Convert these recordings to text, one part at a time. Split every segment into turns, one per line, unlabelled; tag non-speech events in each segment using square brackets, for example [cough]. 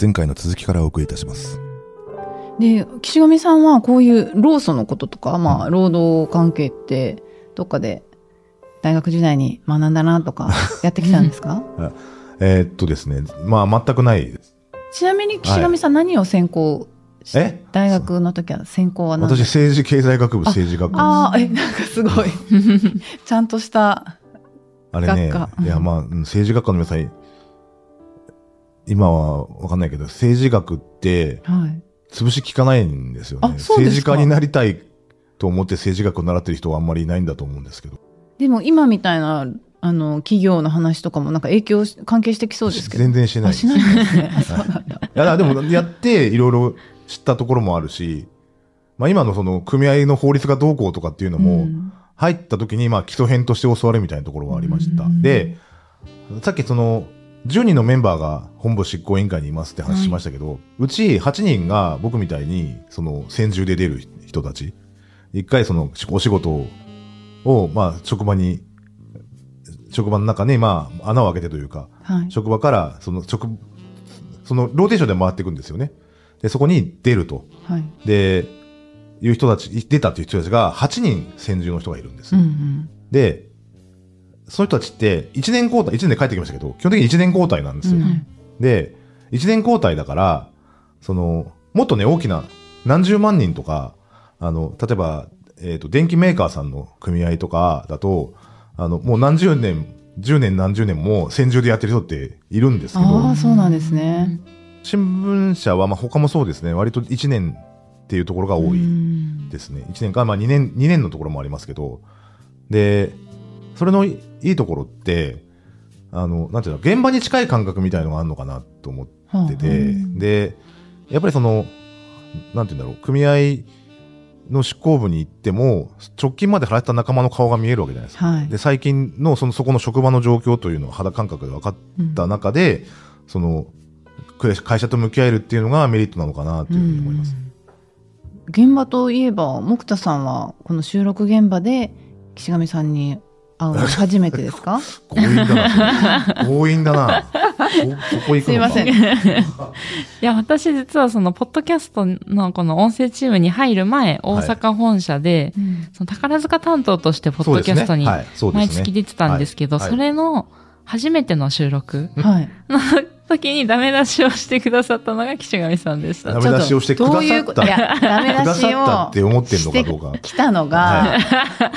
前回の続きからお送りいたします。
で、岸上さんはこういう労組のこととか、まあ、労働関係って、どっかで大学時代に学んだなとか、[laughs] やってきたんですか？
えーっとですね、まあ全くないです。
ちなみに岸上さん何を専攻して、
え？
大学の時は専攻は何？
私政治経済学部政治学部。
ああ、え、なんかすごい。[laughs] ちゃんとした、
あれねいやまあうん政治学科の皆さん、今はわかんないけど、政治学って
はい。
潰し効かないんですよね。
あそうですか
政治家になりたいと思って政治学を習ってる人はあんまりいないんだと思うんですけど。
でも今みたいな、あの、企業の話とかもなんか影響し、関係してきそうですけど。
全然してない
あ、しないんです [laughs]
や、でも、やって、いろいろ知ったところもあるし、まあ今のその、組合の法律がどうこうとかっていうのも、
うん
入った時に、まあ基礎編として教わるみたいなところはありました。
うん
で、さっきその、10人のメンバーが本部執行委員会にいますって話しましたけど、うち8人が僕みたいに、その、専従で出る人たち。一回その、お仕事を、まあ、職場に、職場の中に、まあ、穴を開けてというか、
はい。
職場から、その、職、その、ローテーションで回っていくんですよね。で、そこに出ると。
はい。
で、いう人たち、出たっていう人たちが8人専従の人がいるんです。
うんうん。
で、その人たちって1年交代、1年で帰ってきましたけど、基本的に1年交代なんですよ。
うん
で、1年交代だから、その、もっとね、大きな、何十万人とか、あの、例えば、えっ、と、電機メーカーさんの組合とかだと、あの、もう何十年、10年何十年も専従でやってる人っているんですけど、
ああ、そうなんですね。
新聞社は、まあ、他もそうですね、割と1年っていうところが多
う
い
ん
ですね。1年か、まあ2年、2年のところもありますけど、で、それのいいところって、あの、なんていうの、現場に近い感覚みたいのがあるのかなと思ってて、
は
で、やっぱりその、なんていうんだろう、組合の執行部に行っても、直近まで働いた仲間の顔が見えるわけじゃないですか。
はい
で、最近のその、そこの職場の状況というのを肌感覚で分かった中で、その、く会社と向き合えるっていうのがメリットなのかなというふうに思います。
現場といえば、木田さんは、この収録現場で、岸上さんに会うの初めてですか？
強引だな。強引だな。そそこ行くのか。
すいません。
いや、私実はその、ポッドキャストのこの音声チームに入る前、大阪本社で、その宝塚担当としてポッドキャストに毎月出てたんですけど、
はい。はい。
それの初めての収録
はい。
の時にダメ出しをしてくださったのが岸上さんでした。
ダメ出しをしてくださった。
どういうこと？いや、ダメ
くだ
出し
さった
を [laughs]
って思ってんのかどうか。
来たのが、
は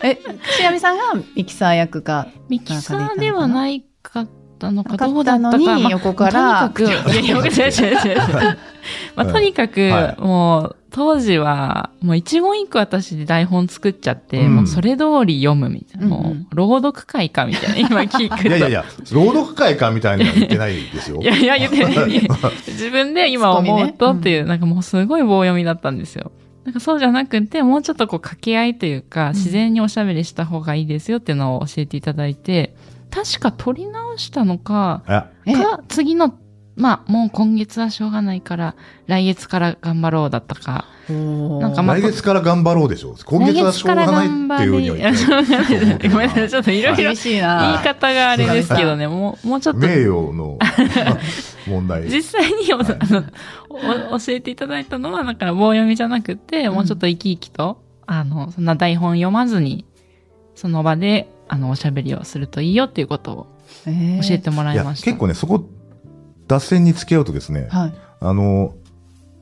[laughs]
え、岸上さんがミキサー役か。
ミキサーではないかったのか、
なかったのに
どうだったか。まあ
横から
とにかく、[laughs] いやいや、違う違う違う違う。まあ、とにかく、
はい
もう、当時は、もう一言一句私で台本作っちゃって、
うん
もうそれ通り読むみたいな。
うん
もう、朗読会かみたいな、[laughs] 今聞くと。
いやいやいや、朗読会かみたいなのは言ってないですよ。
いやいや、言ってない。自分で今思うとっていう、なんかもうすごい棒読みだったんですよ。なんかそうじゃなくて、もうちょっとこう掛け合いというか、自然におしゃべりした方がいいですよっていうのを教えていただいて、確か撮り直したのか、か、次の、まあ、もう今月はしょうがないから、来月から頑張ろうだったか。なんかまあ
来月から頑張ろうでしょ。今月はしょうがないっていうには言ってない。
ごめんなさい、ちょっといろいろ
厳しい
言い
な。
方があれですけどね、もう、もうちょっと
名誉の [laughs] 問題。
実際にお、あのお教えていただいたのは、だから棒読みじゃなくて、もうちょっと生き生きと、あの、そんな台本読まずに、その場で、あの、おしゃべりをするといいよっていうことを
えー
教えてもら
い
ました。
結構ね、そこ、脱線につけようとですね、
はい。
あの、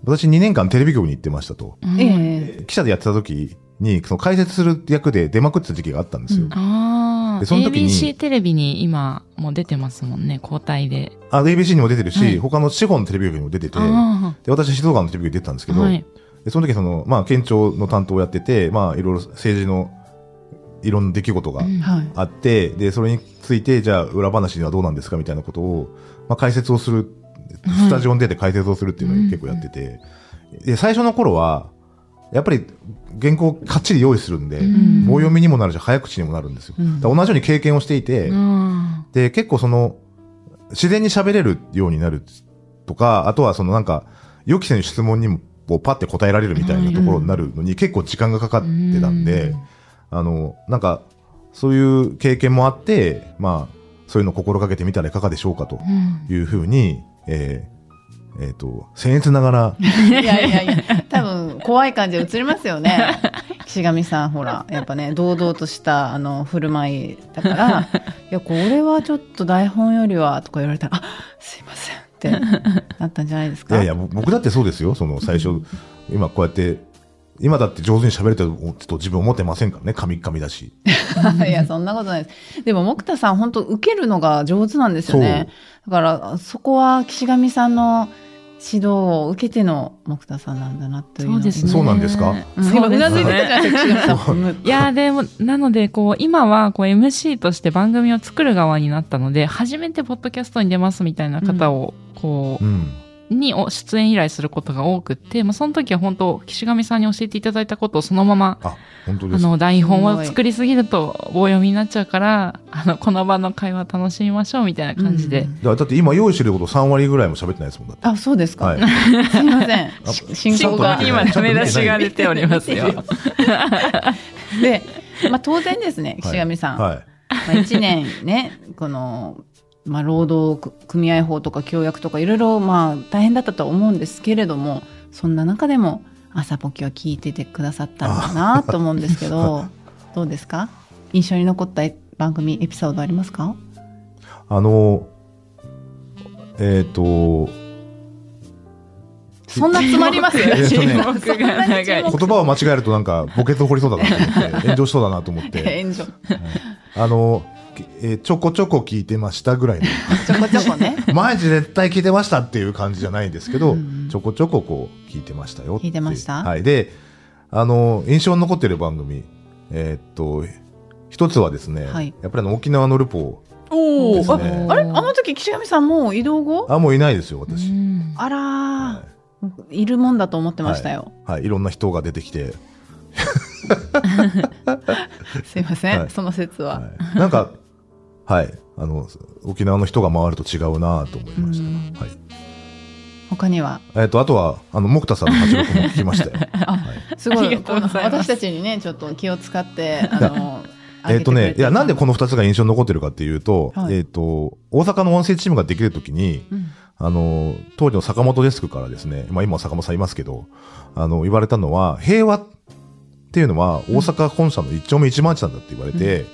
私2年間テレビ局に行ってましたと。
うん
ええ
記者でやってた時に、その解説する役で出まくってた時期があったんですよ。
うん
ああ、
でその時に
ABC テレビに今もう出てますもんね、交代で。
あ、ABC にも出てるし、
はい
他の地方のテレビ局にも出てて、
あ
で私、静岡のテレビ局に出てたんですけど、
あはい。
でその時その、まあ、県庁の担当をやってて、まあ、いろいろ政治のいろんな出来事が
うん。
はい。
あって、で、それについて、じゃあ、裏話にはどうなんですかみたいなことを、まあ、解説をする、スタジオに出て解説をするっていうのを結構やってて、で、最初の頃は、やっぱり原稿をかっちり用意するんで、
ん。
棒読みにもなるし、早口にもなるんですよ。同じように経験をしていて、
うん。
で、結構その、自然に喋れるようになるとか、あとはそのなんか、予期せぬ質問にもパッて答えられるみたいなところになるのに結構時間がかかってたんで、あの、なんか、そういう経験もあって、まあ、そういうのを心がけてみたらいかがでしょうかと
うん
いうふうに、えーえっ、と、僭越ながら、
いやいやいや、多分怖い感じで映りますよね。[laughs] 岸上さん、ほら、やっぱね、堂々とした、あの、振る舞いだから、[laughs] いや、これはちょっと台本よりは、とか言われたら、あ、すいませんってなったんじゃないですか？
いやいや、ぼ僕だってそうですよ。その最初、今こうやって、今だって上手に喋れてると自分思ってませんからね。噛み噛みだし。[laughs]
いや、そんなことないです。でも、木田さん、本当受けるのが上手なんですよね。だから、そこは岸上さんの指導を受けての木田さんなんだなという
そうですね。
そうなんですか？
うん
そうです
今うなずいてたじゃない
ね。[laughs] いや、でも、なので、こう、今は、こう、MC として番組を作る側になったので、初めてポッドキャストに出ますみたいな方を、こ
うん。
う、にお出演依頼することが多くって、まあ、その時は本当、岸上さんに教えていただいたことをそのまま、
あ、本当ですか。
あの、台本を作りすぎると棒読みになっちゃうから、あの、この場の会話楽しみましょうみたいな感じで。
うん
だって今用意してること3割ぐらいも喋ってないですもんだって。
あ、そうですか。
はい。[laughs]
すいません。進
進行
行が
に。今、ダメ出しが出ておりますよ。
で、まあ当然ですね、岸上さん。
はい。
まあ1年ね、この、まあ労働組合法とか協約とかいろいろまあ大変だったとは思うんですけれども、そんな中でも朝ポキは聞いててくださったのかなと思うんですけど、[laughs] どうですか？印象に残った番組エピソードありますか？
あの、えっ、と、
そんな詰まります？よ。[laughs]
えっとね
沈黙が長い。
言葉を間違えるとなんかボケと掘りそうだなと思って、炎上しそうだなと思って、[laughs]
炎上。
あの、えーちょこちょこ聞いてましたぐらいの。
ちょこちょこね。[laughs]
毎日絶対聞いてましたっていう感じじゃないんですけど、
うん。
ちょこちょここう聞いてましたよって
聞いてました？
はい。で、あの、印象に残ってる番組、えーっと、一つはですね、
はい。
やっぱりあの沖縄のルポ
お
ですね。
あれ？あの時岸上さんもう移動後？
あ、もういないですよ、私。
うん。
あらー、
はい。
るもんだと思ってましたよ。
はい、いろんな人が出てきて、[laughs]
すいません、
はい。
その説は。
はい、なんか、はい、あの、沖縄の人が回ると違うなと思いまし
うん。
た。はい。
他には？
えっ、と、あとは、あの、木田さんの八六も聞きました。[laughs] よ。
あ
はい。
すごい、私たちにね、ちょっと気を使って、[laughs] あの、
えっとね、いや、なんでこ
の、
の二つが印象に残ってるかっていうと、
はい。
えっ、と、大阪の音声チームができるときに、
うん。
あの、当時の坂本デスクからですね、まあ今は坂本さんいますけど、あの、言われたのは、平和っていうのは大阪本社の一丁目一番地なんだって言われて、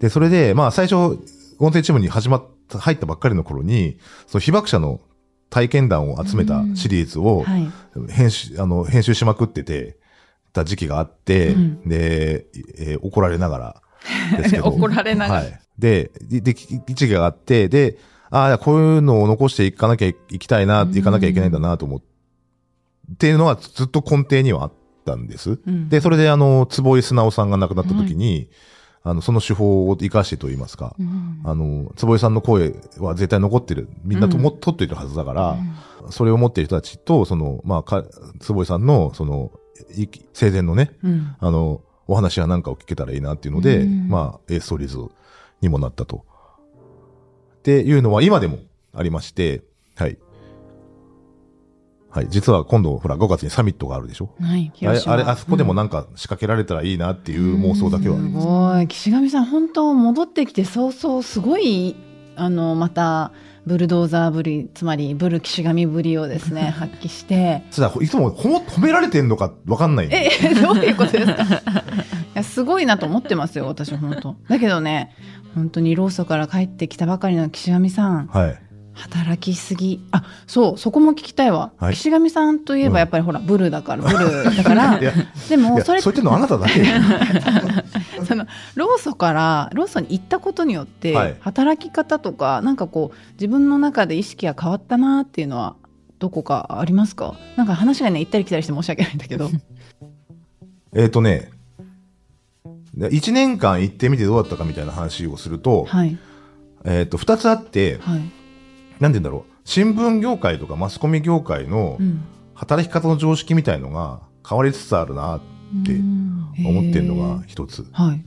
で、それで、まあ最初、音声チームに始まった、入ったばっかりの頃に、その被爆者の体験談を集めたシリーズを
はい。
編集、あの、編集しまくってて、た時期があって、
うん
で、えー怒られながらですけど。[laughs]
怒られながら
はい。で、で、で時期があって、で、ああ、こういうのを残していかなきゃいきたいな、いかなきゃいけないんだなと思って、っていうのはずっと根底にはあったんです。
うん
で、それであの、坪井素直さんが亡くなった時に、あの、その手法を活かしてと言いますか、
うん
あの、坪井さんの声は絶対残ってる。みんなとも、
うん
取っているはずだから、それを持っている人たちと、その、まあ、か、坪井さんの、その、い生前のね、
うん。
あの、お話やなんかを聞けたらいいなっていうので、
うん
まあ、エーストーリーズにもなったと。っていうのは今でもありまして、はい。はい。実は今度、ほら、5月にサミットがあるでしょ？
はい。
あれ、あれ、あそこでもなんか仕掛けられたらいいなっていう妄想だけはあり
す
ます。
ごい。岸上さん、本当戻ってきて早々、すごい、あの、また、ブルドーザーぶり、つまり、ブル岸上ぶりをですね、[laughs] 発揮して、
ただ、いつもほ褒められてんのかわかんない。
え、どういうことですか？いやすごいなと思ってますよ、私、本当。だけどね、本当にローソから帰ってきたばかりの岸上さん、
はい。
働きすぎ。あ、そう、そこも聞きたいわ。
はい。
岸上さんといえ
うん。
ば、やっぱりほら、ブルだから、ブルだから。[laughs] でも、それ
そう言ってんのあなただけ。[laughs]
そのローソからローソに行ったことによって、
はい。
働き方とかなんかこう自分の中で意識が変わったなっていうのはどこかありますか？なんか話がね行ったり来たりして申し訳ないんだけど。[laughs]
えっとね、1年間行ってみてどうだったかみたいな話をすると、
はい。
えっと、2つあって、
はい、
なんて言うんだろう。新聞業界とかマスコミ業界の
うん、
働き方の常識みたいのが変わりつつあるなって
うん
思ってるのが一つ。
はい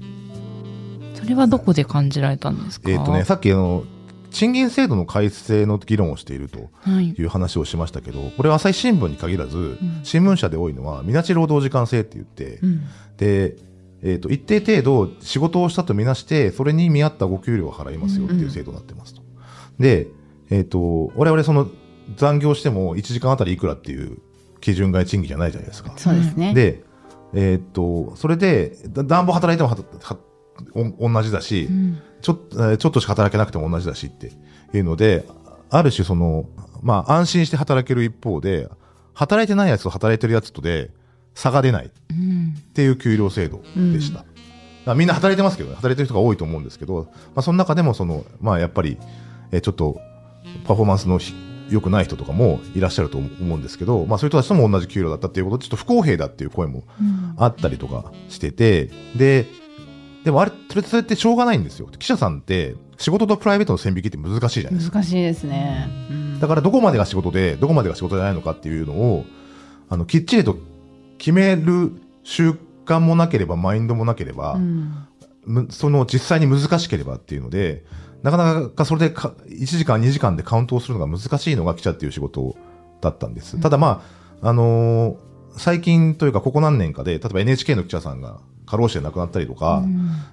それはどこで感じられたんですか？
えっ、とね、さっきあの、賃金制度の改正の議論をしていると
はい。
いう話をしましたけど、これは朝日新聞に限らず、
ん
新聞社で多いのは、みなし労働時間制って言って、
うん
で、えっ、と、一定程度仕事をしたとみなして、それに見合ったご給料を払いますよっていう制度になってますと。で、えっ、と、我々その、残業しても1時間あたりいくらっていう基準外賃金じゃないじゃないですか。
そうですね。
で、えーっと、それで、だ暖房働いてもははお同じだし、
うん
ちょちょっとしか働けなくても同じだしっていうので、ある種その、まあ安心して働ける一方で、働いてないやつと働いてるやつとで差が出ないっ
うん
ていう給料制度でした。だからみんな働いてますけどね、働いてる人が多いと思うんですけど、まあその中でもその、まあやっぱり、えーちょっとパフォーマンスのひ良くない人とかもいらっしゃると思うんですけど、まあそういう人たちとも同じ給料だったっていうことで、ちょっと不公平だっていう声も
うん
あったりとかしてて、で、でもあれ、それそれってしょうがないんですよ。記者さんって仕事とプライベートの線引きって難しいじゃないですか。
難しいですね。うん
だからどこまでが仕事で、どこまでが仕事じゃないのかっていうのを、あの、きっちりと決める習慣もなければ、マインドもなければ、
うん
むその実際に難しければっていうので、なかなかそれでか1時間、2時間でカウントをするのが難しいのが記者っていう仕事だったんです。ただまあ、あのー最近というかここ何年かで、例えば NHK の記者さんが過労死で亡くなったりとか、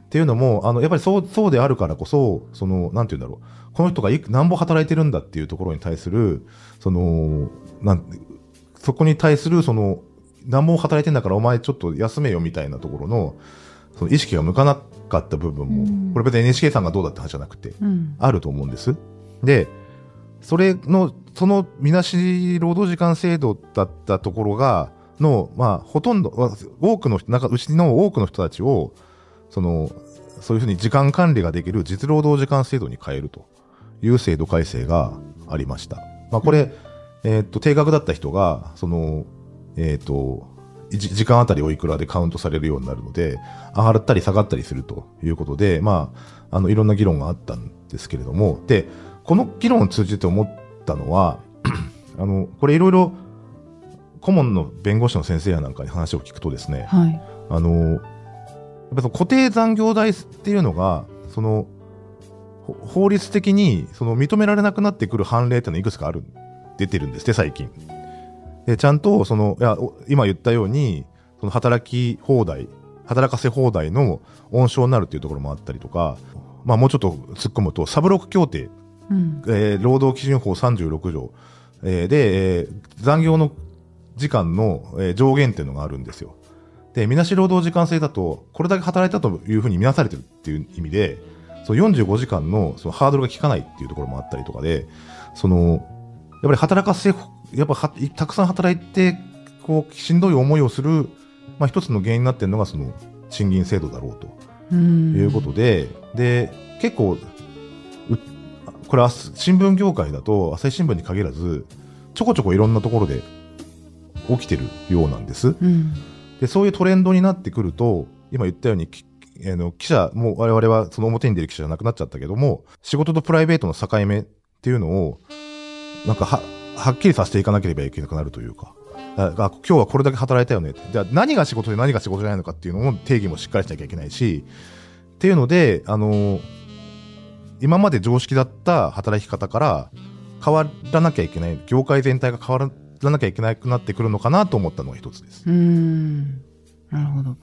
っていうのも、あの、やっぱりそう、そうであるからこそ、その、なんて言うんだろう。この人がいく何ぼ働いてるんだっていうところに対する、その、なん、そこに対する、その、何ぼ働いてんだからお前ちょっと休めよみたいなところの、その意識が向かなかった部分も、
うん
これ別に NHK さんがどうだって話じゃなくて、
うん
あると思うんです。で、それの、そのみなし労働時間制度だったところが、の、まあ、ほとんど、わ多くの人、なんか、うちの多くの人たちを、その、そういうふうに時間管理ができる実労働時間制度に変えるという制度改正がありました。まあ、これ、えーっと、定額だった人が、その、えーっと、じ時間あたりおいくらでカウントされるようになるので、上がったり下がったりするということで、まあ、あの、いろんな議論があったんですけれども、で、この議論を通じて思ったのは、[clears throat] あの、これいろいろ、顧問の弁護士の先生やなんかに話を聞くとですね、
はい。
あの、やっぱその固定残業代っていうのが、その、ほ法律的にその認められなくなってくる判例っていうのはいくつかある、出てるんですって、最近。で、ちゃんと、その、いや、お今言ったように、その働き放題、働かせ放題の温床になるっていうところもあったりとか、まあもうちょっと突っ込むと、サブロック協定
うん。
えー労働基準法36条、えーで、えー残業の時間の、えー上限っていうのがあるんですよ。で、みなし労働時間制だと、これだけ働いたというふうに見なされてるっていう意味で、その45時間のそのハードルが効かないっていうところもあったりとかで、その、やっぱり働かせ、やっぱはたくさん働いて、こう、しんどい思いをする、まあ一つの原因になってるのがその賃金制度だろうと。
うん
いうことで、で、結構、うこれは新聞業界だと、朝日新聞に限らず、ちょこちょこいろんなところで起きてるようなんです。
うん。
で、そういうトレンドになってくると、今言ったように、きあの記者、もう我々はその表に出る記者じゃなくなっちゃったけども、仕事とプライベートの境目っていうのを、なんかは、はっきりさせていかなければいけなくなるというか、ああ今日はこれだけ働いたよね。じゃあ何が仕事で何が仕事じゃないのかっていうのも定義もしっかりしなきゃいけないし、っていうので、あの、今まで常識だった働き方から変わらなきゃいけない、業界全体が変わらなきゃいけなくなってくるのかなと思ったのが一つです。
うん。なるほど。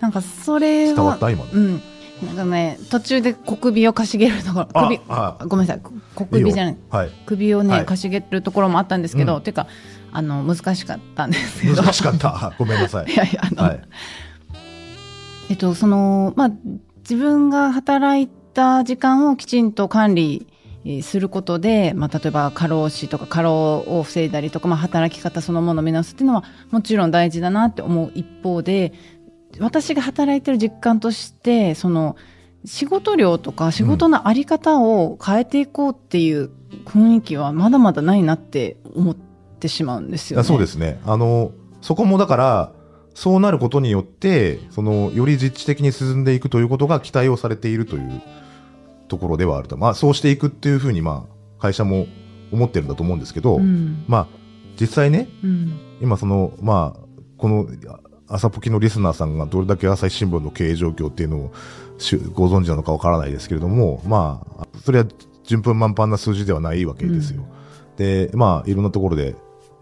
なんかそれは。
伝わった今の。
うん。なんかね、途中で小首をかしげるところ、首、ごめんなさい、小首じゃない。
はい。
首をね、
はい
かしげるところもあったんですけど、
うん
てか、あの、難しかったんですけど。
難しかった。[laughs] ごめんなさい
い。やいや、あの、
はい。
えっと、その、まあ、自分が働いた時間をきちんと管理えーすることで、まあ、例えば過労死とか過労を防いだりとか、まあ、働き方そのものを見直すっていうのはもちろん大事だなって思う一方で私が働いてる実感としてその仕事量とか仕事のあり方を変えていこうっていう雰囲気はまだまだないなって思ってしまうんですよね。
そうですね。あの、そこもだから、そうなることによって、その、より実地的に進んでいくということが期待をされているというところではあると。まあ、そうしていくっていうふうに、まあ、会社も思ってるんだと思うんですけど、
うん
まあ、実際ね、
うん
今その、まあ、この、朝ポキのリスナーさんがどれだけ朝日新聞の経営状況っていうのをしご存知なのかわからないですけれども、まあ、それは順風満帆な数字ではないわけですよ。で、まあ、いろんなところで、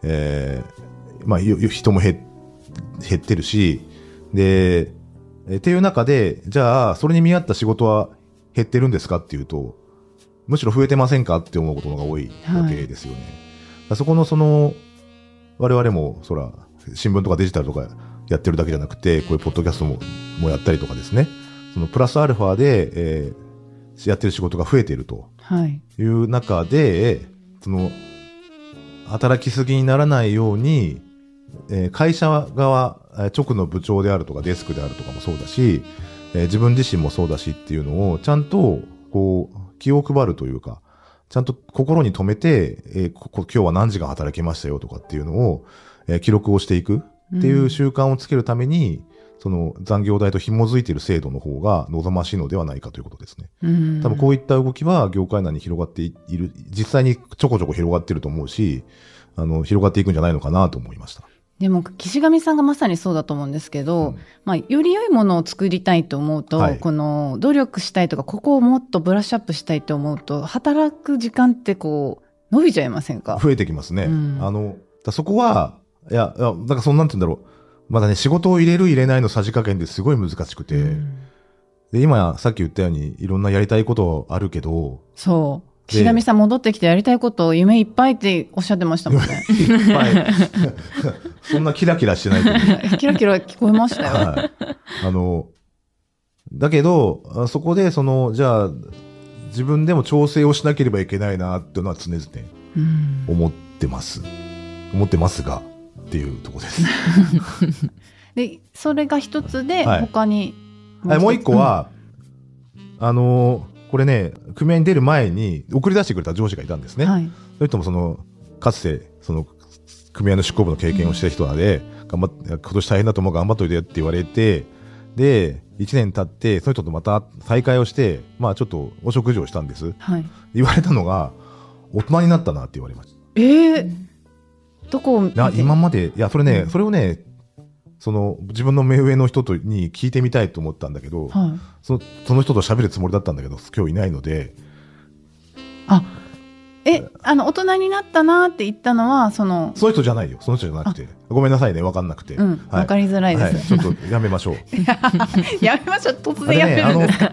えーまあ、人も減減ってるし、で、えっていう中で、じゃあ、それに見合った仕事は減ってるんですかっていうと、むしろ増えてませんかって思うことが多いわけですよね。そこのその、我々も、そら、新聞とかデジタルとかやってるだけじゃなくて、こういうポッドキャストももやったりとかですね、そのプラスアルファで、えー、やってる仕事が増えていると。
はい。
いう中で、その、働きすぎにならないように、えー会社側、えー直の部長であるとかデスクであるとかもそうだし、えー自分自身もそうだしっていうのを、ちゃんと、こう、気を配るというか、ちゃんと心に留めて、えーここ今日は何時間働きましたよとかっていうのを、えー記録をしていくっていう習慣をつけるために、その残業代と紐づいている制度の方が望ましいのではないかということですね。
うん
多分こういった動きは業界内に広がっている、実際にちょこちょこ広がっていると思うし、あの、広がっていくんじゃないのかなと思いました。
でも岸上さんがまさにそうだと思うんですけど、
うん
まあ、より良いものを作りたいと思うと、
はい
この努力したいとかここをもっとブラッシュアップしたいと思うと働く時間ってこう伸びちゃいませんか？
増えてきますね。
うん
あの、だそこは、いや、いやなんかそんなんて言うんだろう。まだね、仕事を入れる入れないのさじ加減ですごい難しくて、
うん。
で、今、さっき言ったように、いろんなやりたいことあるけど、
そう。
で
岸上さん戻ってきてやりたいこと夢いっぱいっておっしゃってましたもんね。[laughs]
いっぱい、[laughs] そんなキラキラしてないけど、[laughs]
キラキラ聞こえましたよ、
はい。あの、だけど、あそこで、その、じゃあ、自分でも調整をしなければいけないなっていうのは常々
うん。
思ってます。思ってますが、っていうところです。[laughs]
でそれが一つで
はい
他に
はいもう一個、は、あのーこれね、組合に出る前に送り出してくれた上司がいたんですね。
うんはい
それともその、かつて、その、組合の執行部の経験をした人なので、頑張って、今年大変だと思う頑張っといてって言われて、で、1年経って、その人とまた再会をして、まあちょっとお食事をしたんです。
はい、
言われたのが、大人になったなって言われまし
えー、どこを
今まで、いや、それね、
うん。
それをね、その、自分の目上の人とに聞いてみたいと思ったんだけど、
はい、
そのその人と喋るつもりだったんだけど、今日いないので、
あえあの大人になったなって言ったのはその
その人じゃないよ。その人じゃなくて。ごめんなさいね、わかんなくて。
うん、
はい。
わかりづらいです、
はい、ちょっとやめましょう。[laughs]
やめましょう。突
あ
然やめるんです、か、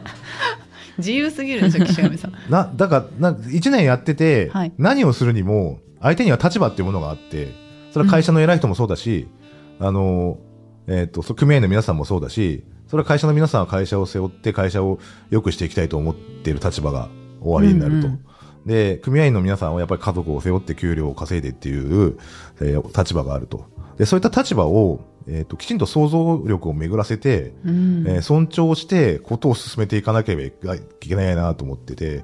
[laughs] 自由すぎるでしょ岸上さん。
な、だから、な、一年やってて、
はい。
何をするにも、相手には立場っていうものがあって、それは会社の偉い人もそうだし、あの、えっ、と、そう組合の皆さんもそうだし、それは会社の皆さんは会社を背負って会社を良くしていきたいと思っている立場が終わりになると。
うんうん
で、組合員の皆さんはやっぱり家族を背負って給料を稼いでっていう、えー立場があると。で、そういった立場を、えっ、と、きちんと想像力を巡らせて、
うん
えー尊重してことを進めていかなければいけないなと思ってて、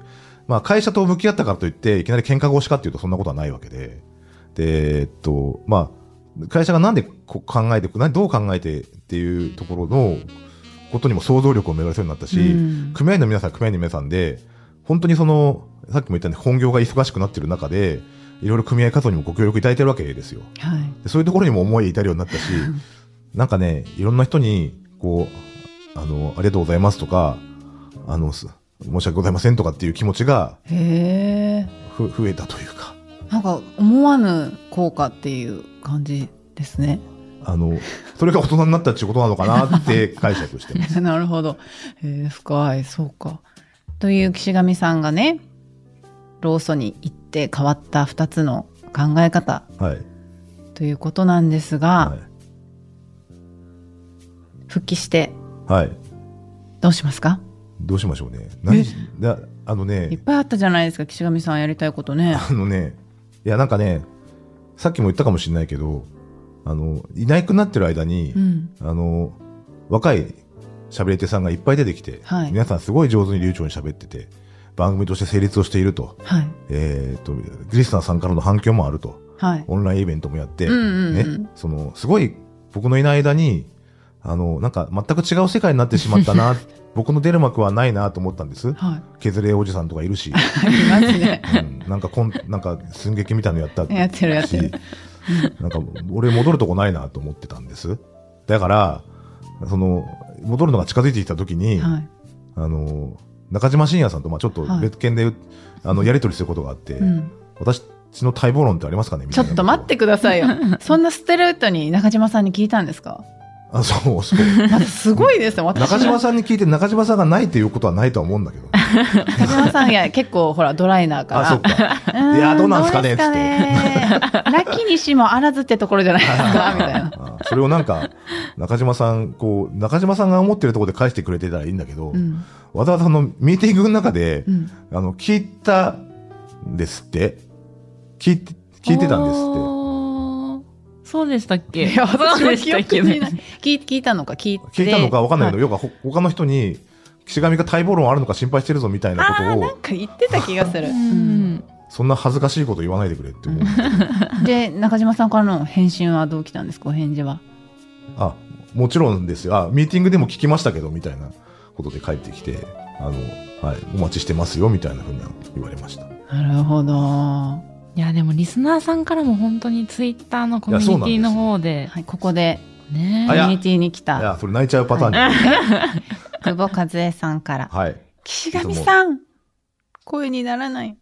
まあ会社と向き合ったからといって、いきなり喧嘩腰かっていうとそんなことはないわけで、で、えっと、まあ、会社がなんでこ考えて、などう考えてっていうところのことにも想像力を巡らせるようになったし、
うん。
組合員の皆さん、組合員の皆さんで、本当にその、さっきも言ったように本業が忙しくなってる中で、いろいろ組合活動にもご協力いただいてるわけですよ。
はい。
でそういうところにも思い至るようになったし、なんかね、いろんな人に、こう、あの、ありがとうございますとか、あの、す申し訳ございませんとかっていう気持ちが
へえ
ふ増えたというか、
なんか思わぬ効果っていう感じですね
あの、それが大人になったっていうことなのかなって解釈してます。[laughs]
なるほど。えー、深い、そうか。という岸上さんがね、ローソに行って変わった2つの考え方
はい。
ということなんですが、
はい。
復帰して
はい。
どうしますか？
どうしましょうね。何しだあの
いっ
ね、
ぱいあったじゃないですか、岸上さんやりたいことね。
あのね、いや、なんかね、さっきも言ったかもしれないけど、あの、いなくなってる間に、
うん。
あの、若い喋り手さんがいっぱい出てきて、
はい
皆さんすごい上手に流暢に喋ってて、番組として成立をしていると、
はい。
えっ、と、グリスナーさんからの反響もあると、
はい。
オンラインイベントもやって、
うんうんうん
ね、その、すごい僕のいない間に、あの、なんか全く違う世界になってしまったな、[laughs] 僕の出る幕はないなと思ったんです。
はい。
削れおじさんとかいるし、[laughs]
ありますね。
うん、なんかこん、なんか寸劇みたいなのやった
やってるやってる
しなんか俺戻るとこないなと思ってたんです。だから、その、戻るのが近づいてきた時に、
はい。
あの、中島信也さんとまあちょっと別件で、あの、やりとりすることがあって、
うん。
私の待望論ってありますかね
ちょっと待ってくださいよ。そんなステレートに中島さんに聞いたんですか？
あ、そう、そう。[laughs]
すごいですね。私
中島さんに聞いて中島さんがないっていうことはないとは思うんだけど。[laughs]
中島さんいや結構ほらドライナーから。
あ、そっか。いやどうなんすかね
どうですねラッキーにしもあらずってところじゃないですか [laughs] みたいな。
あそれをなんか、中島さん、こう、中島さんが思ってるところで返してくれてたらいいんだけど、
うん
わざわざそのミーティングの中で、
うん
あの、聞いたんですって。聞いて、聞いてたんですって。
そうでしたっけ？
いや私記憶にない。聞い聞いたのか？聞いて。
聞いたのかわかんないけど、
は
要はほ他の人に、岸上が待望論あるのか心配してるぞみたいなことを、
なんか言ってた気がする。
う
うん
ん。
そんな恥ずかしいこと言わないでくれって思う。[laughs]
で中島さんからの返信はどう来たんですか？お返事は。
あ、もちろんですよ。あ、ミーティングでも聞きましたけど、みたいなことで帰ってきて、あの、はい、お待ちしてますよ、みたいなふうに言われました。
なるほど。はい
や、でもリスナーさんからも本当にツイッターのコミュニティの方で、
いここで
ね
コミュニティに来
い
た
や、それ泣いちゃうパターンに。[laughs]
久保和恵さんから。
はい。
岸上さん声にならない。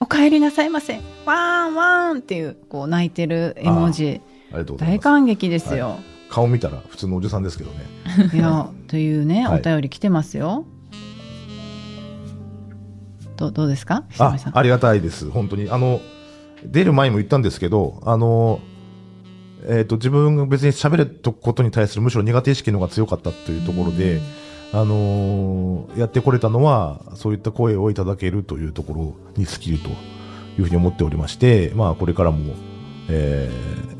お帰りなさいませ。ワーンワーンっていう、こう泣いてる絵文字。
ありがとうございます。
大感激ですよ。
顔見たら普通のおじさんですけどね。
い、や、というね、
はい
お便り来てますよ。どうどうですか？岸
あ。ありがたいです。本当に。あの、出る前にも言ったんですけど、あの、えっ、と、自分が別に喋ることに対するむしろ苦手意識の方が強かったというところで、あのーやってこれたのは、そういった声をいただけるというところに尽きるというふうに思っておりまして、まあ、これからも、えー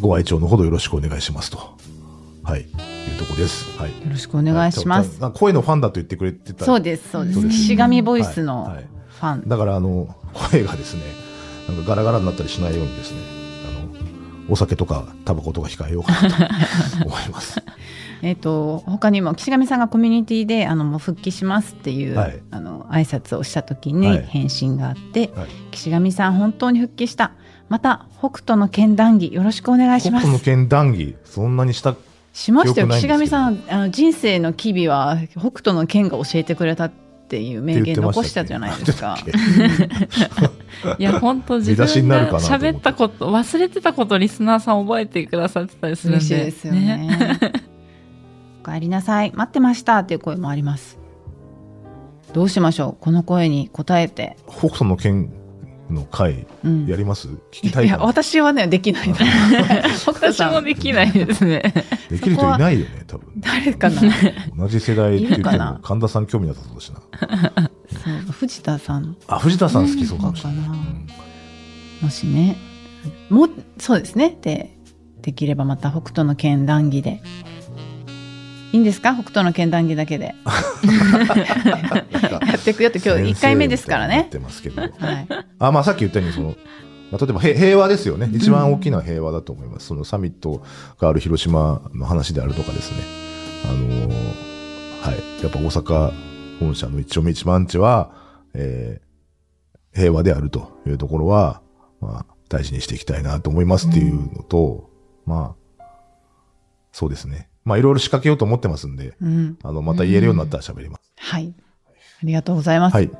ご愛聴のほどよろしくお願いしますと。はい。いうところです。はい。
よろしくお願いします。
はい声のファンだと言ってくれてた。
そうです、そうです。
そうです
岸上ボイスの
はいはい
ファン。
だから、あの、声がですね、なんかガラガラになったりしないようにですね、あの、お酒とかタバコとか控えようかなと思います。[laughs]
えっ、と他にも岸上さんがコミュニティであのもう復帰しますっていう、
はい
あの挨拶をした時に
はい
返信があって、
はい
岸上さん本当に復帰した。また北斗の剣談義よろしくお願いし
北
ます。
斗の剣談義、そんなにした、
しましたよ岸上さんあの人生の機微は北斗の剣が教えてくれたっていう名言残したじゃないですか。[laughs]
いや、本当自分が喋ったこと、忘れてたことリスナーさん覚えてくださってたりするんで。[laughs]
嬉しいですよね。[laughs] お帰りなさい待ってましたっていう声もあります。どうしましょうこの声に応えて。
け北斗の剣の回、
うん。
やります？聞きたい
いや私はねできない。[laughs]
私もできないですね。
できる人いないよね、多分。
誰かな？
同じ世代って言っても
いるかな、
神田さん興味なさそうだしな。
そう藤田さん。
あ、藤田さん好きそうか。もしれな。い。
う
ん
もしね。もそうですね。でできればまた北斗の剣談義でいいんですか？北斗の剣談義だけで [laughs] やっていくよって今日1回目ですからね
あ、まあさっき言ったように、その、まあ、例えばへ平和ですよね。一番大きな平和だと思います。そのサミットがある広島の話であるとかですね。あのーはい。やっぱ大阪本社の一丁目一番地は、えー平和であるというところは、まあ、大事にしていきたいなと思いますっていうのと、まあ、そうですね。まあ、いろいろ仕掛けようと思ってますんで、
うん。
あの、また言えるようになったら喋ります。
はい。ありがとうございます、
はい。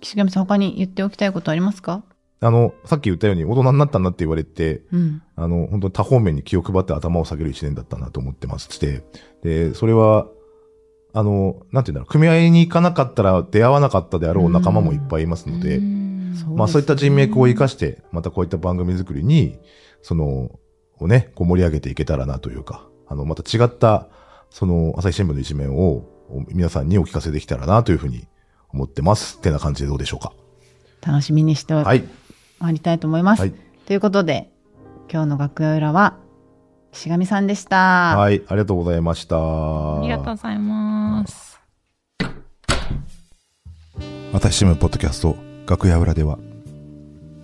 岸上さん他に言っておきたいことありますか？
あの、さっき言ったように大人になったんだって言われて、
うん。
あの、本当に多方面に気を配って頭を下げる一年だったなと思ってますして、で、それは、あの、なんていうんだろう、組合に行かなかったら出会わなかったであろう仲間もいっぱいいますので、
うん。
まあそういった人脈を活かして、またこういった番組作りに、その、をね、こう盛り上げていけたらなというか、あの、また違った、その、朝日新聞の一面を皆さんにお聞かせできたらなというふうに思ってます。ってな感じでどうでしょうか。
楽しみにして
はい。
まいりたいと思います、
はい。
ということで今日の楽屋裏は岸上さんでした、
はい。ありがとうございました。
ありがとうございます。
朝日新聞ポッドキャスト楽屋裏では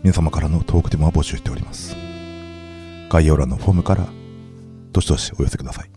皆様からのトークテーマを募集しております概要欄のフォームからどしどしお寄せください。